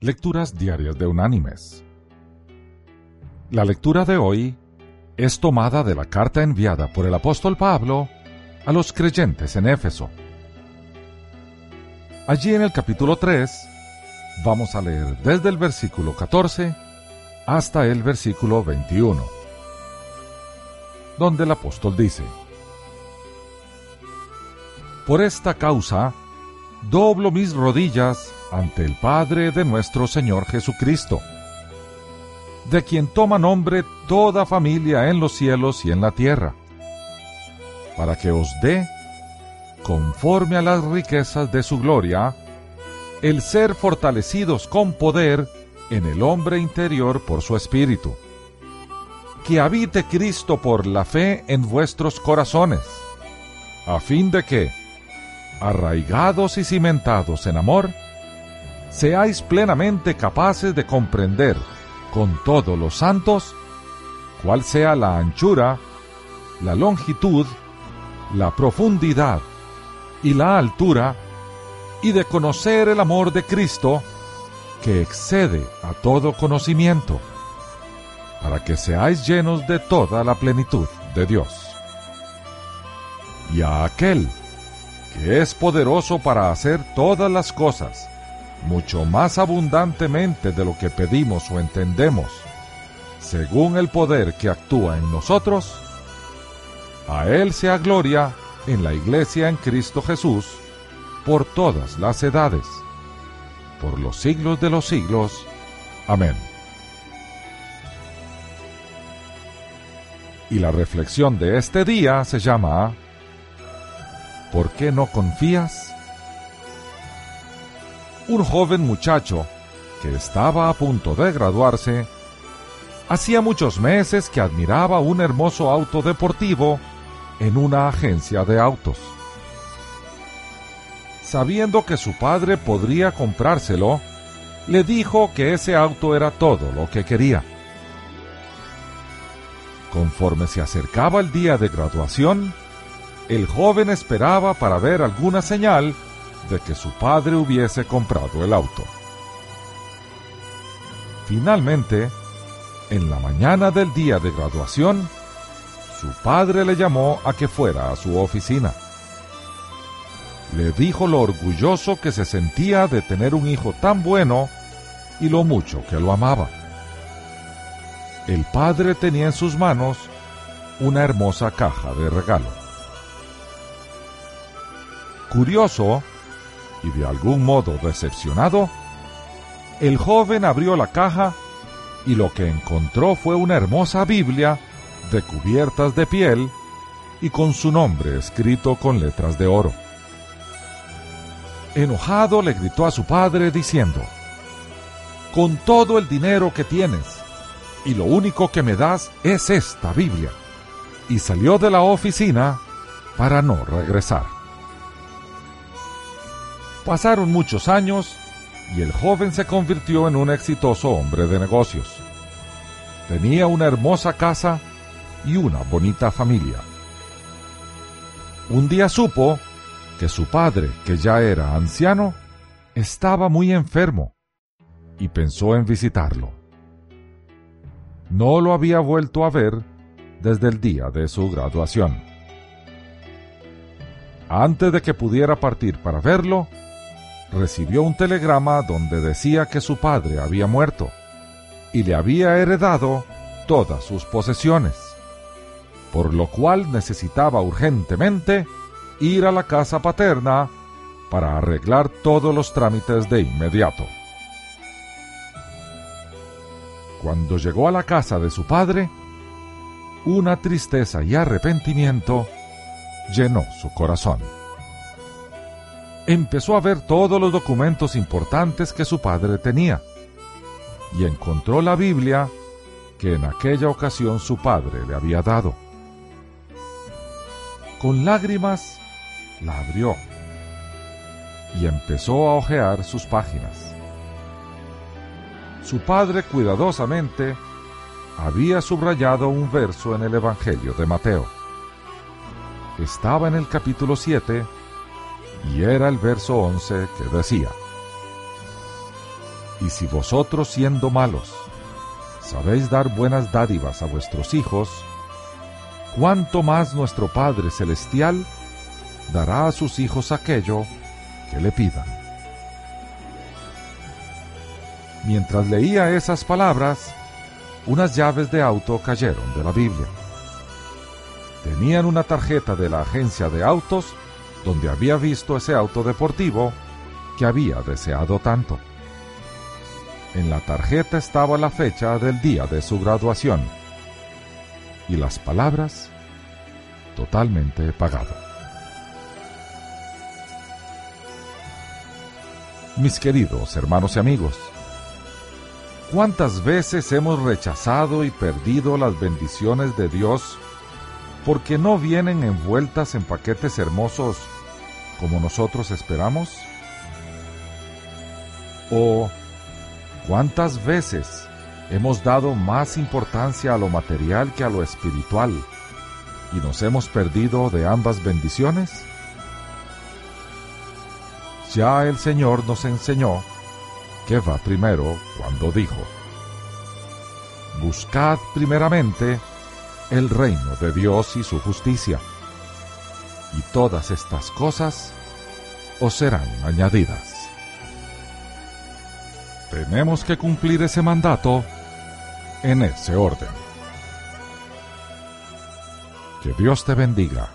Lecturas Diarias de Unánimes. La lectura de hoy es tomada de la carta enviada por el apóstol Pablo a los creyentes en Éfeso. Allí en el capítulo 3 vamos a leer desde el versículo 14 hasta el versículo 21, donde el apóstol dice, Por esta causa, doblo mis rodillas ante el Padre de nuestro Señor Jesucristo, de quien toma nombre toda familia en los cielos y en la tierra, para que os dé, conforme a las riquezas de su gloria, el ser fortalecidos con poder en el hombre interior por su espíritu. Que habite Cristo por la fe en vuestros corazones, a fin de que, arraigados y cimentados en amor, seáis plenamente capaces de comprender con todos los santos cuál sea la anchura, la longitud, la profundidad y la altura, y de conocer el amor de Cristo, que excede a todo conocimiento, para que seáis llenos de toda la plenitud de Dios. Y a aquel que es poderoso para hacer todas las cosas, mucho más abundantemente de lo que pedimos o entendemos, según el poder que actúa en nosotros, a Él sea gloria en la Iglesia en Cristo Jesús por todas las edades, por los siglos de los siglos. Amén. Y la reflexión de este día se llama ¿Por qué no confías? Un joven muchacho que estaba a punto de graduarse, hacía muchos meses que admiraba un hermoso auto deportivo en una agencia de autos. Sabiendo que su padre podría comprárselo, le dijo que ese auto era todo lo que quería. Conforme se acercaba el día de graduación, el joven esperaba para ver alguna señal de que su padre hubiese comprado el auto. Finalmente, en la mañana del día de graduación, su padre le llamó a que fuera a su oficina. Le dijo lo orgulloso que se sentía de tener un hijo tan bueno y lo mucho que lo amaba. El padre tenía en sus manos una hermosa caja de regalo. Curioso y de algún modo decepcionado, el joven abrió la caja y lo que encontró fue una hermosa Biblia de cubiertas de piel y con su nombre escrito con letras de oro. Enojado le gritó a su padre diciendo, Con todo el dinero que tienes, y lo único que me das es esta Biblia. Y salió de la oficina para no regresar. Pasaron muchos años y el joven se convirtió en un exitoso hombre de negocios. Tenía una hermosa casa y una bonita familia. Un día supo que su padre, que ya era anciano, estaba muy enfermo y pensó en visitarlo. No lo había vuelto a ver desde el día de su graduación. Antes de que pudiera partir para verlo, recibió un telegrama donde decía que su padre había muerto y le había heredado todas sus posesiones, por lo cual necesitaba urgentemente ir a la casa paterna para arreglar todos los trámites de inmediato. Cuando llegó a la casa de su padre, una tristeza y arrepentimiento llenó su corazón empezó a ver todos los documentos importantes que su padre tenía y encontró la Biblia que en aquella ocasión su padre le había dado. Con lágrimas la abrió y empezó a hojear sus páginas. Su padre cuidadosamente había subrayado un verso en el Evangelio de Mateo. Estaba en el capítulo 7 y era el verso 11 que decía, Y si vosotros siendo malos sabéis dar buenas dádivas a vuestros hijos, cuánto más nuestro Padre Celestial dará a sus hijos aquello que le pidan. Mientras leía esas palabras, unas llaves de auto cayeron de la Biblia. Tenían una tarjeta de la agencia de autos donde había visto ese auto deportivo que había deseado tanto. En la tarjeta estaba la fecha del día de su graduación y las palabras totalmente pagado. Mis queridos hermanos y amigos, ¿cuántas veces hemos rechazado y perdido las bendiciones de Dios porque no vienen envueltas en paquetes hermosos como nosotros esperamos? ¿O cuántas veces hemos dado más importancia a lo material que a lo espiritual y nos hemos perdido de ambas bendiciones? Ya el Señor nos enseñó que va primero cuando dijo, Buscad primeramente el reino de Dios y su justicia, y todas estas cosas os serán añadidas. Tenemos que cumplir ese mandato en ese orden. Que Dios te bendiga.